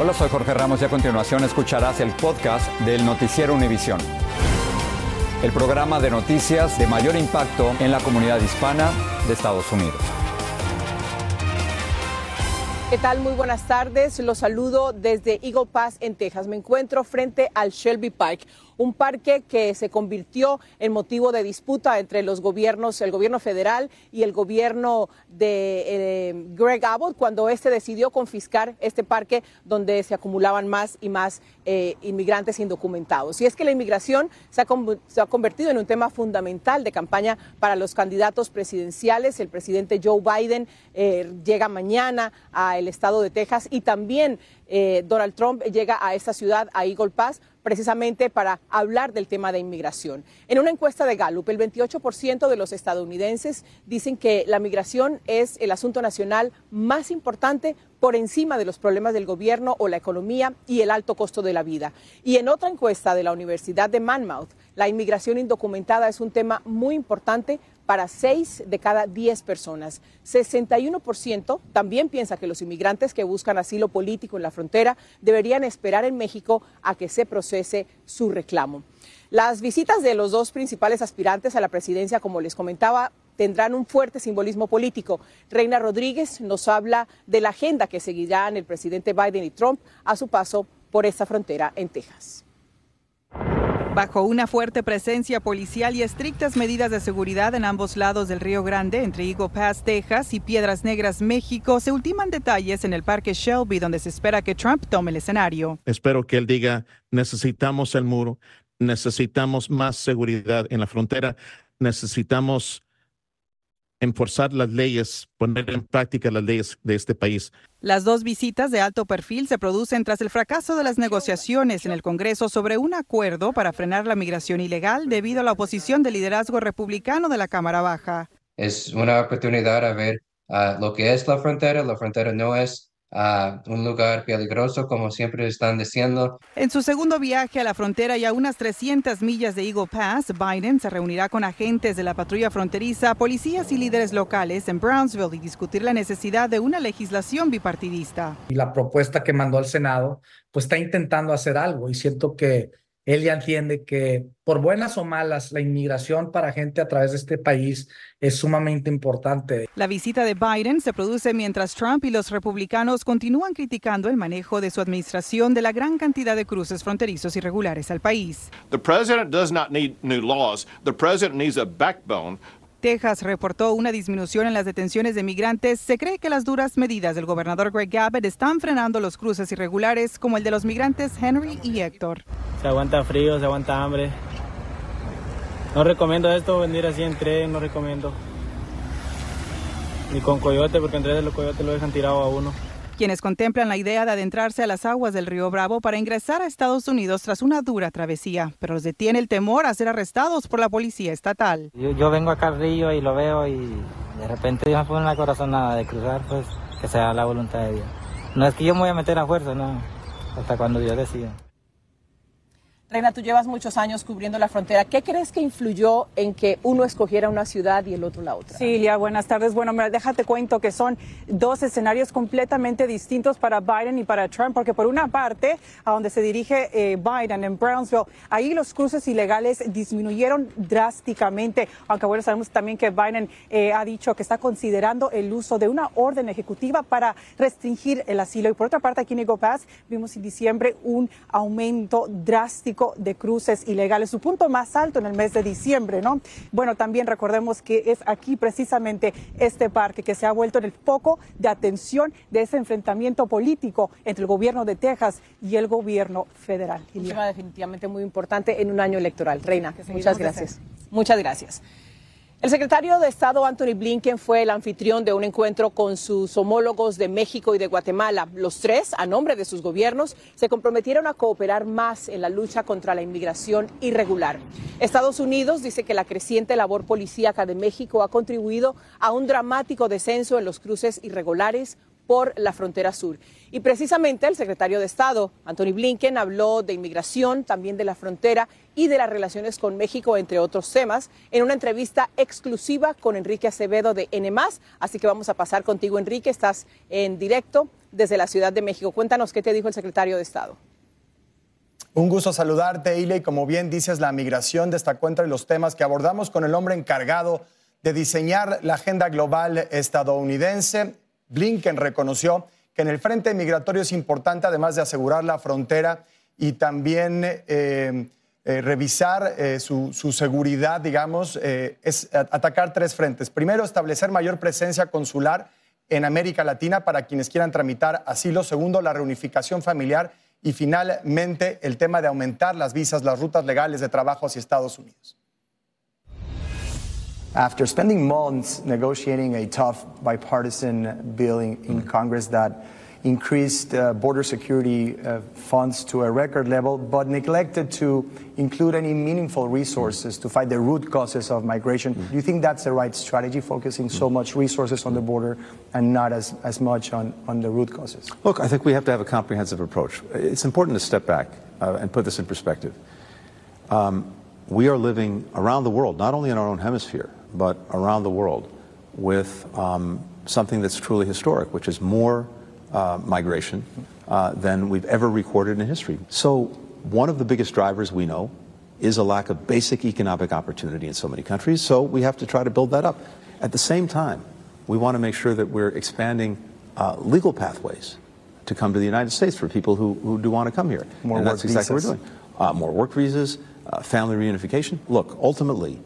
Hola, soy Jorge Ramos y a continuación escucharás el podcast del Noticiero Univisión. El programa de noticias de mayor impacto en la comunidad hispana de Estados Unidos. ¿Qué tal? Muy buenas tardes. Los saludo desde Eagle Pass en Texas. Me encuentro frente al Shelby Park, un parque que se convirtió en motivo de disputa entre los gobiernos, el gobierno federal y el gobierno de eh, Greg Abbott, cuando este decidió confiscar este parque donde se acumulaban más y más eh, inmigrantes indocumentados. Y es que la inmigración se ha, convertido en un tema fundamental de campaña para los candidatos presidenciales. El presidente Joe Biden eh, llega mañana al estado de Texas y también Donald Trump llega a esta ciudad, a Eagle Pass, precisamente para hablar del tema de inmigración. En una encuesta de Gallup, el 28% de los estadounidenses dicen que la migración es el asunto nacional más importante por encima de los problemas del gobierno o la economía y el alto costo de la vida. Y en otra encuesta de la Universidad de Monmouth, la inmigración indocumentada es un tema muy importante para 6 de cada 10 personas. 61% también piensa que los inmigrantes que buscan asilo político en la frontera deberían esperar en México a que se procese su reclamo. Las visitas de los dos principales aspirantes a la presidencia, como les comentaba, tendrán un fuerte simbolismo político. Reina Rodríguez nos habla de la agenda que seguirán el presidente Biden y Trump a su paso por esta frontera en Texas. Bajo una fuerte presencia policial y estrictas medidas de seguridad en ambos lados del Río Grande, entre Eagle Pass, Texas y Piedras Negras, México, se ultiman detalles en el Parque Shelby, donde se espera que Trump tome el escenario. Espero que él diga, necesitamos el muro, necesitamos más seguridad en la frontera, necesitamos enforzar las leyes, poner en práctica las leyes de este país. Las dos visitas de alto perfil se producen tras el fracaso de las negociaciones en el Congreso sobre un acuerdo para frenar la migración ilegal debido a la oposición del liderazgo republicano de la Cámara Baja. Es una oportunidad a ver uh, lo que es la frontera. La frontera no es a un lugar peligroso, como siempre están diciendo. En su segundo viaje a la frontera y a unas 300 millas de Eagle Pass, Biden se reunirá con agentes de la patrulla fronteriza, policías y líderes locales en Brownsville y discutir la necesidad de una legislación bipartidista. Y la propuesta que mandó al Senado, pues está intentando hacer algo y siento que él ya entiende que por buenas o malas, la inmigración para gente a través de este país es sumamente importante. La visita de Biden se produce mientras Trump y los republicanos continúan criticando el manejo de su administración de la gran cantidad de cruces fronterizos irregulares al país. The president does not need new laws. The president needs a backbone Texas reportó una disminución en las detenciones de migrantes. Se cree que las duras medidas del gobernador Greg Abbott están frenando los cruces irregulares como el de los migrantes Henry y Héctor. Se aguanta frío, se aguanta hambre. No recomiendo esto, venir así en tren, no recomiendo. Ni con coyote, porque en tren de los coyotes lo dejan tirado a uno quienes contemplan la idea de adentrarse a las aguas del río Bravo para ingresar a Estados Unidos tras una dura travesía, pero los detiene el temor a ser arrestados por la policía estatal. Yo, vengo acá al río y lo veo y de repente yo me pongo en la corazonada de cruzar, pues que sea la voluntad de Dios. No es que yo me voy a meter a fuerza, no, hasta cuando Dios decida. Reina, tú llevas muchos años cubriendo la frontera. ¿Qué crees que influyó en que uno escogiera una ciudad y el otro la otra? Sí, buenas tardes. Bueno, mira, déjate cuento que son dos escenarios completamente distintos para Biden y para Trump, porque por una parte, a donde se dirige eh, Biden en Brownsville, ahí los cruces ilegales disminuyeron drásticamente, aunque bueno, sabemos también que Biden eh, ha dicho que está considerando el uso de una orden ejecutiva para restringir el asilo. Y por otra parte, aquí en Pass vimos en diciembre un aumento drástico de cruces ilegales, su punto más alto en el mes de diciembre, ¿no? Bueno, también recordemos que es aquí precisamente este parque que se ha vuelto en el foco de atención de ese enfrentamiento político entre el gobierno de Texas y el gobierno federal. Un tema definitivamente muy importante en un año electoral. Reina, muchas gracias. Muchas gracias. El secretario de Estado Anthony Blinken fue el anfitrión de un encuentro con sus homólogos de México y de Guatemala. Los tres, a nombre de sus gobiernos, se comprometieron a cooperar más en la lucha contra la inmigración irregular. Estados Unidos dice que la creciente labor policíaca de México ha contribuido a un dramático descenso en los cruces irregulares por la frontera sur. Y precisamente el secretario de Estado, Anthony Blinken, habló de inmigración, también de la frontera y de las relaciones con México, entre otros temas, en una entrevista exclusiva con Enrique Acevedo de N. Así que vamos a pasar contigo, Enrique. Estás en directo desde la Ciudad de México. Cuéntanos qué te dijo el secretario de Estado. Un gusto saludarte, Ile, y como bien dices, la migración destacó entre los temas que abordamos con el hombre encargado de diseñar la agenda global estadounidense. Blinken reconoció que en el frente migratorio es importante, además de asegurar la frontera y también eh, eh, revisar eh, su, seguridad, digamos, atacar tres frentes. Primero, establecer mayor presencia consular en América Latina para quienes quieran tramitar asilo. Segundo, la reunificación familiar. Y finalmente, el tema de aumentar las visas, las rutas legales de trabajo hacia Estados Unidos. After spending months negotiating a tough bipartisan bill in, in Congress that increased uh, border security uh, funds to a record level, but neglected to include any meaningful resources to fight the root causes of migration. Mm. Do you think that's the right strategy, focusing so much resources on the border and not as, as much on, on the root causes? Look, I think we have to have a comprehensive approach. It's important to step back uh, and put this in perspective. Um, we are living around the world, not only in our own hemisphere, but around the world, with um, something that's truly historic, which is more uh, migration uh, than we've ever recorded in history. So, one of the biggest drivers we know is a lack of basic economic opportunity in so many countries. So, we have to try to build that up. At the same time, we want to make sure that we're expanding uh, legal pathways to come to the United States for people who, who do want to come here. More and work that's exactly visas. what we're doing. Uh, more work visas, uh, family reunification. Look, ultimately,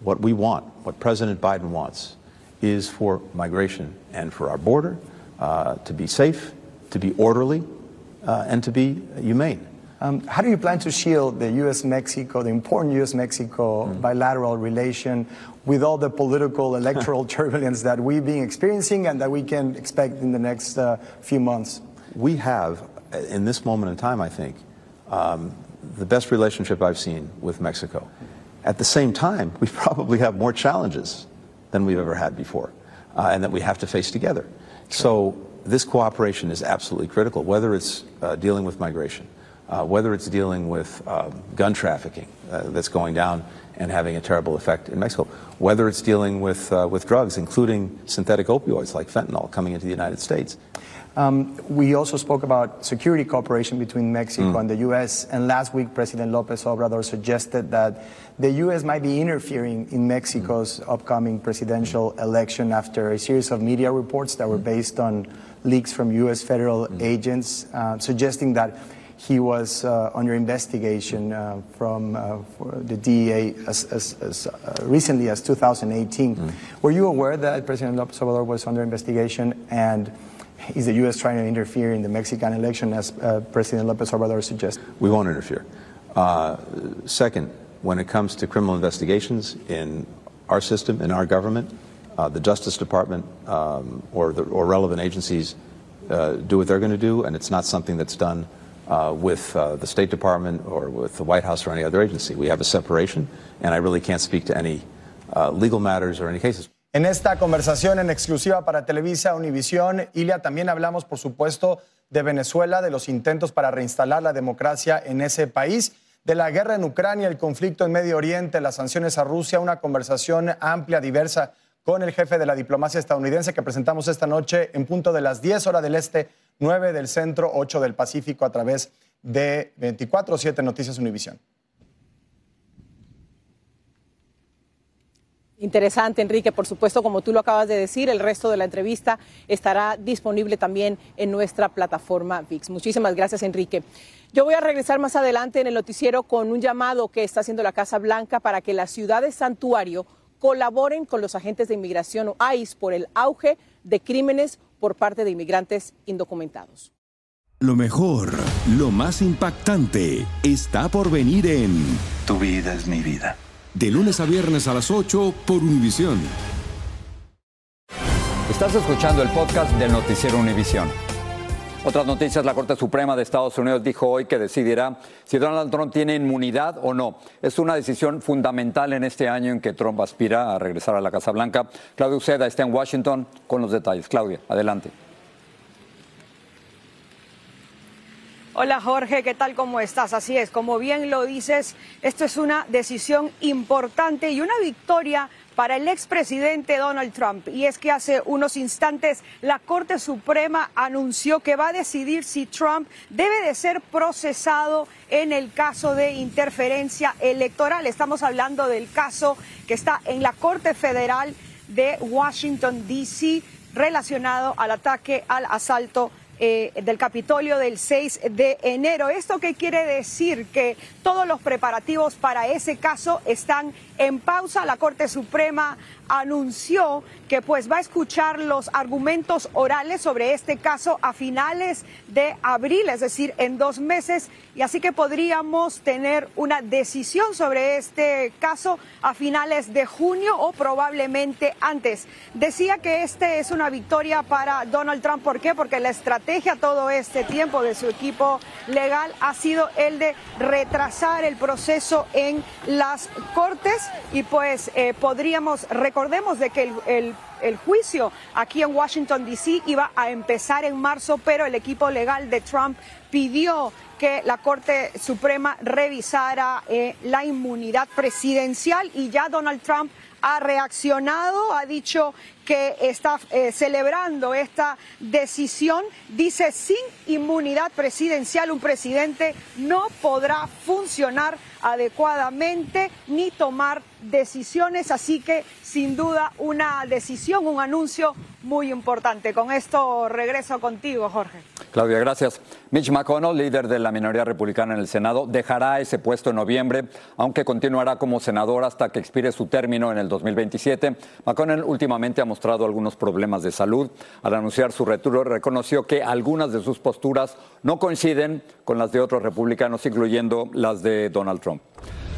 what we want, what President Biden wants, is for migration and for our border uh, to be safe, to be orderly, uh, and to be humane. Um, how do you plan to shield the U.S. Mexico, the important U.S. Mexico Mm. bilateral relation with all the political, electoral turbulence that we've been experiencing and that we can expect in the next uh, few months? We have, uh, in this moment in time, I think, um, the best relationship I've seen with Mexico. At the same time, we probably have more challenges than we've ever had before, uh, and that we have to face together. So this cooperation is absolutely critical, whether it's uh, dealing with migration, uh, whether it's dealing with uh, gun trafficking uh, that's going down and having a terrible effect in Mexico, whether it's dealing with, uh, with drugs, including synthetic opioids like fentanyl coming into the United States. Um, we also spoke about security cooperation between Mexico Mm. and the U.S. And last week, President Lopez Obrador suggested that the U.S. might be interfering in Mexico's upcoming presidential election after a series of media reports that were based on leaks from U.S. federal agents uh, suggesting that he was uh, under investigation uh, from uh, for the DEA as, as, as uh, recently as 2018. Were you aware that President Lopez Obrador was under investigation and is the U.S. trying to interfere in the Mexican election as uh, President Lopez Obrador suggests? We won't interfere. Uh, second, when it comes to criminal investigations in our system, in our government, uh, the Justice Department um, or, the, or relevant agencies uh, do what they're going to do, and it's not something that's done uh, with uh, the State Department or with the White House or any other agency. We have a separation, and I really can't speak to any legal matters or any cases. En esta conversación en exclusiva para Televisa Univisión, Ilia, también hablamos, por supuesto, de Venezuela, de los intentos para reinstalar la democracia en ese país, de la guerra en Ucrania, el conflicto en Medio Oriente, las sanciones a Rusia, una conversación amplia, diversa con el jefe de la diplomacia estadounidense que presentamos esta noche en punto de las 10 horas del Este, 9 del Centro, 8 del Pacífico a través de 24-7 Noticias Univisión. Interesante, Enrique. Por supuesto, como tú lo acabas de decir, el resto de la entrevista estará disponible también en nuestra plataforma VIX. Muchísimas gracias, Enrique. Yo voy a regresar más adelante en el noticiero con un llamado que está haciendo la Casa Blanca para que las ciudades santuario colaboren con los agentes de inmigración o ICE por el auge de crímenes por parte de inmigrantes indocumentados. Lo mejor, lo más impactante, está por venir en Tu vida es mi vida. De lunes a viernes a las 8 por Univisión. Estás escuchando el podcast del noticiero Univisión. Otras noticias, la Corte Suprema de Estados Unidos dijo hoy que decidirá si Donald Trump tiene inmunidad o no. Es una decisión fundamental en este año en que Trump aspira a regresar a la Casa Blanca. Claudia Uceda está en Washington con los detalles. Claudia, adelante. Hola Jorge, ¿qué tal? ¿Cómo estás? Así es, como bien lo dices, esto es una decisión importante y una victoria para el expresidente Donald Trump. Y es que hace unos instantes la Corte Suprema anunció que va a decidir si Trump debe de ser procesado en el caso de interferencia electoral. Estamos hablando del caso que está en la Corte Federal de Washington, D.C., relacionado al ataque al asalto eh, del Capitolio del 6 de enero. ¿Esto qué quiere decir? Que todos los preparativos para ese caso están en pausa. La Corte Suprema anunció que pues va a escuchar los argumentos orales sobre este caso a finales de abril, es decir, en dos meses, y así que podríamos tener una decisión sobre este caso a finales de junio o probablemente antes. Decía que este es una victoria para Donald Trump, ¿por qué? Porque la estrategia todo este tiempo de su equipo legal ha sido el de retrasar el proceso en las cortes y pues eh, podríamos, recordemos de que el, el juicio aquí en Washington, D.C. iba a empezar en marzo, pero el equipo legal de Trump pidió que la Corte Suprema revisara eh, la inmunidad presidencial y ya Donald Trump ha reaccionado, ha dicho que está eh, celebrando esta decisión. Dice, sin inmunidad presidencial un presidente no podrá funcionar adecuadamente ni tomar decisiones, así que sin duda una decisión, un anuncio muy importante. Con esto regreso contigo, Jorge. Claudia, gracias. Mitch McConnell, líder de la minoría republicana en el Senado, dejará ese puesto en noviembre, aunque continuará como senador hasta que expire su término en el 2027. McConnell últimamente ha mostrado algunos problemas de salud. Al anunciar su retiro, reconoció que algunas de sus posturas no coinciden con las de otros republicanos, incluyendo las de Donald Trump.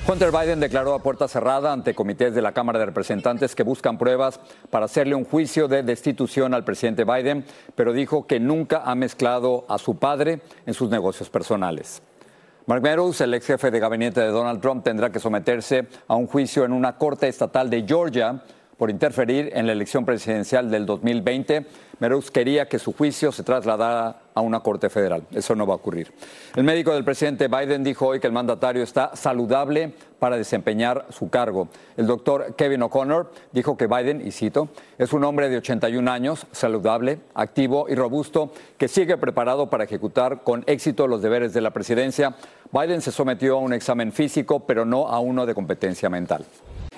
Hunter Biden declaró a puerta cerrada ante comités de la Cámara de Representantes que buscan pruebas para hacerle un juicio de destitución al presidente Biden, pero dijo que nunca ha mezclado a su padre en sus negocios personales. Mark Meadows, el ex jefe de gabinete de Donald Trump, tendrá que someterse a un juicio en una corte estatal de Georgia por interferir en la elección presidencial del 2020. Meadows quería que su juicio se trasladara a una corte federal. Eso no va a ocurrir. El médico del presidente Biden dijo hoy que el mandatario está saludable para desempeñar su cargo. El doctor Kevin O'Connor dijo que Biden, y cito, es un hombre de 81 años, saludable, activo y robusto, que sigue preparado para ejecutar con éxito los deberes de la presidencia. Biden se sometió a un examen físico, pero no a uno de competencia mental.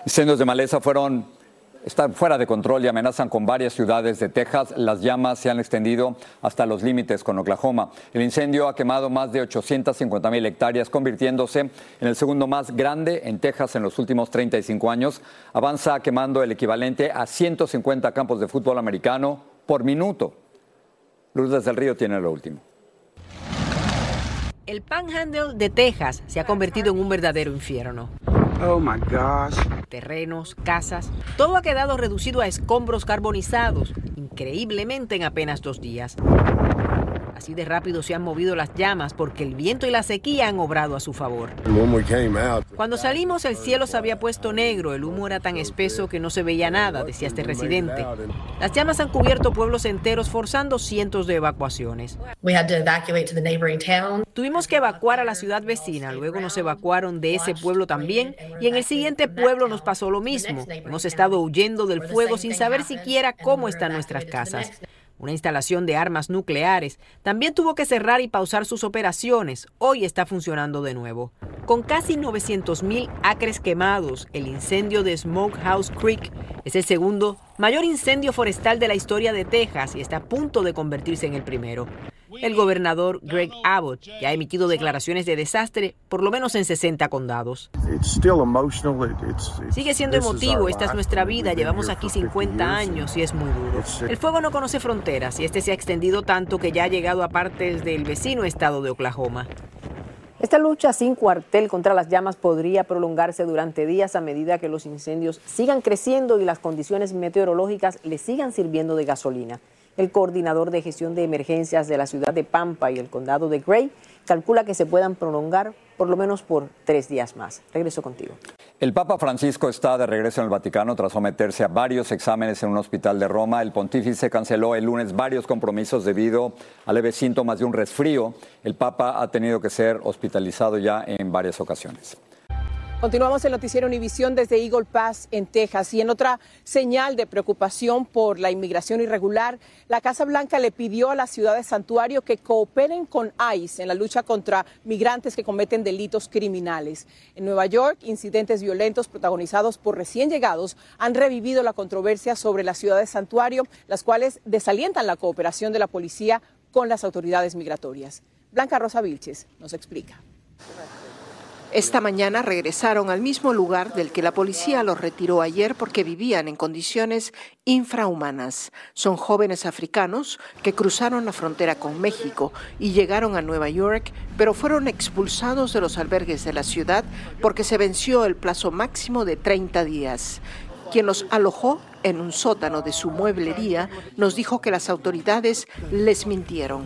Incendios de maleza fueron están fuera de control y amenazan con varias ciudades de Texas. Las llamas se han extendido hasta los límites con Oklahoma. El incendio ha quemado más de 850 mil hectáreas, convirtiéndose en el segundo más grande en Texas en los últimos 35 años. Avanza quemando el equivalente a 150 campos de fútbol americano por minuto. Lourdes del Río tiene lo último. El Panhandle de Texas se ha convertido en un verdadero infierno. Oh my gosh. Terrenos, casas, todo ha quedado reducido a escombros carbonizados, increíblemente en apenas dos días. Así de rápido se han movido las llamas porque el viento y la sequía han obrado a su favor. Cuando salimos el cielo se había puesto negro, el humo era tan espeso que no se veía nada, decía este residente. Las llamas han cubierto pueblos enteros forzando cientos de evacuaciones. Tuvimos que evacuar a la ciudad vecina, luego nos evacuaron de ese pueblo también y en el siguiente pueblo nos pasó lo mismo. Hemos estado huyendo del fuego sin saber siquiera cómo están nuestras casas una instalación de armas nucleares, también tuvo que cerrar y pausar sus operaciones. Hoy está funcionando de nuevo. Con casi 900.000 acres quemados, el incendio de Smokehouse Creek es el segundo mayor incendio forestal de la historia de Texas y está a punto de convertirse en el primero. El gobernador Greg Abbott ya ha emitido declaraciones de desastre por lo menos en 60 condados. Sigue siendo emotivo, esta es nuestra vida, llevamos aquí 50 años y es muy duro. El fuego no conoce fronteras y este se ha extendido tanto que ya ha llegado a partes del vecino estado de Oklahoma. Esta lucha sin cuartel contra las llamas podría prolongarse durante días a medida que los incendios sigan creciendo y las condiciones meteorológicas le sigan sirviendo de gasolina. El coordinador de gestión de emergencias de la ciudad de Pampa y el condado de Gray calcula que se puedan prolongar por lo menos por tres días más. Regreso contigo. El Papa Francisco está de regreso en el Vaticano tras someterse a varios exámenes en un hospital de Roma. El pontífice canceló el lunes varios compromisos debido a leves síntomas de un resfrío. El Papa ha tenido que ser hospitalizado ya en varias ocasiones. Continuamos el noticiero Univisión desde Eagle Pass en Texas y en otra señal de preocupación por la inmigración irregular, la Casa Blanca le pidió a la ciudad de Santuario que cooperen con ICE en la lucha contra migrantes que cometen delitos criminales. En Nueva York, incidentes violentos protagonizados por recién llegados han revivido la controversia sobre la ciudad de Santuario, las cuales desalientan la cooperación de la policía con las autoridades migratorias. Blanca Rosa Vilches nos explica. Esta mañana regresaron al mismo lugar del que la policía los retiró ayer porque vivían en condiciones infrahumanas. Son jóvenes africanos que cruzaron la frontera con México y llegaron a Nueva York, pero fueron expulsados de los albergues de la ciudad porque se venció el plazo máximo de 30 días. Quien los alojó en un sótano de su mueblería nos dijo que las autoridades les mintieron.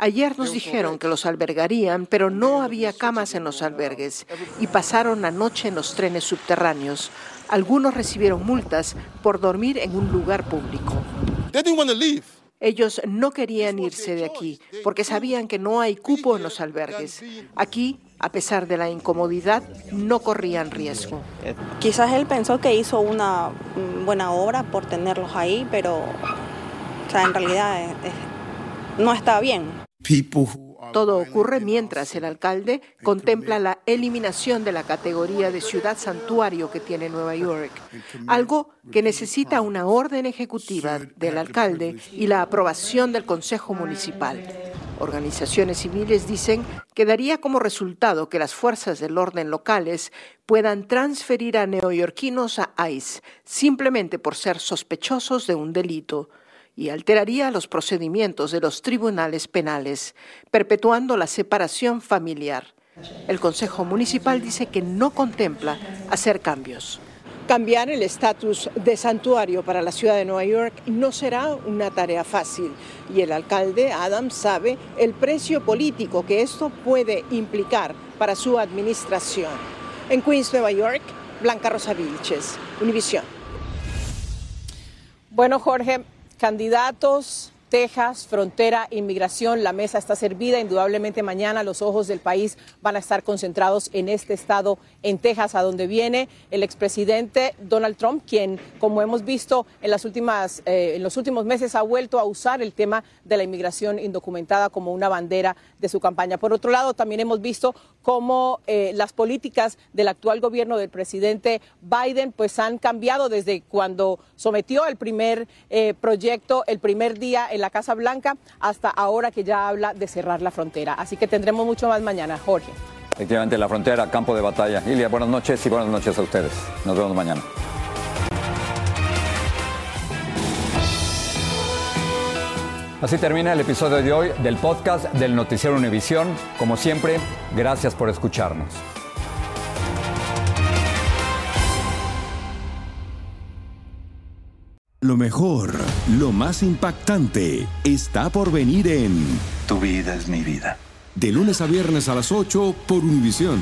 Ayer nos dijeron que los albergarían, pero no había camas en los albergues y pasaron la noche en los trenes subterráneos. Algunos recibieron multas por dormir en un lugar público. Ellos no querían irse de aquí porque sabían que no hay cupo en los albergues. Aquí, a pesar de la incomodidad, no corrían riesgo. Quizás él pensó que hizo una buena obra por tenerlos ahí, pero en realidad eh, eh, no está bien. Todo ocurre mientras el alcalde contempla la eliminación de la categoría de ciudad santuario que tiene Nueva York, algo que necesita una orden ejecutiva del alcalde y la aprobación del Consejo Municipal. Organizaciones civiles dicen que daría como resultado que las fuerzas del orden locales puedan transferir a neoyorquinos a ICE simplemente por ser sospechosos de un delito y alteraría los procedimientos de los tribunales penales, perpetuando la separación familiar. El Consejo Municipal dice que no contempla hacer cambios. Cambiar el estatus de santuario para la ciudad de Nueva York no será una tarea fácil y el alcalde Adams sabe el precio político que esto puede implicar para su administración. En Queens, Nueva York, Blanca Rosa Vilches, Univisión. Bueno, Jorge, candidatos, Texas, frontera, inmigración, la mesa está servida. Indudablemente mañana los ojos del país van a estar concentrados en este estado, en Texas, a donde viene el expresidente Donald Trump, quien, como hemos visto en, las últimas, eh, en los últimos meses, ha vuelto a usar el tema de la inmigración indocumentada como una bandera de su campaña. Por otro lado, también hemos visto cómo eh, las políticas del actual gobierno del presidente Biden pues han cambiado desde cuando sometió el primer eh, proyecto el primer día en la Casa Blanca hasta ahora que ya habla de cerrar la frontera. Así que tendremos mucho más mañana, Jorge. Efectivamente, la frontera, campo de batalla. Ilia, buenas noches y buenas noches a ustedes. Nos vemos mañana. Así termina el episodio de hoy del podcast del Noticiero Univisión. Como siempre, gracias por escucharnos. Lo mejor, lo más impactante, está por venir en Tu vida es mi vida. De lunes a viernes a las 8 por Univisión.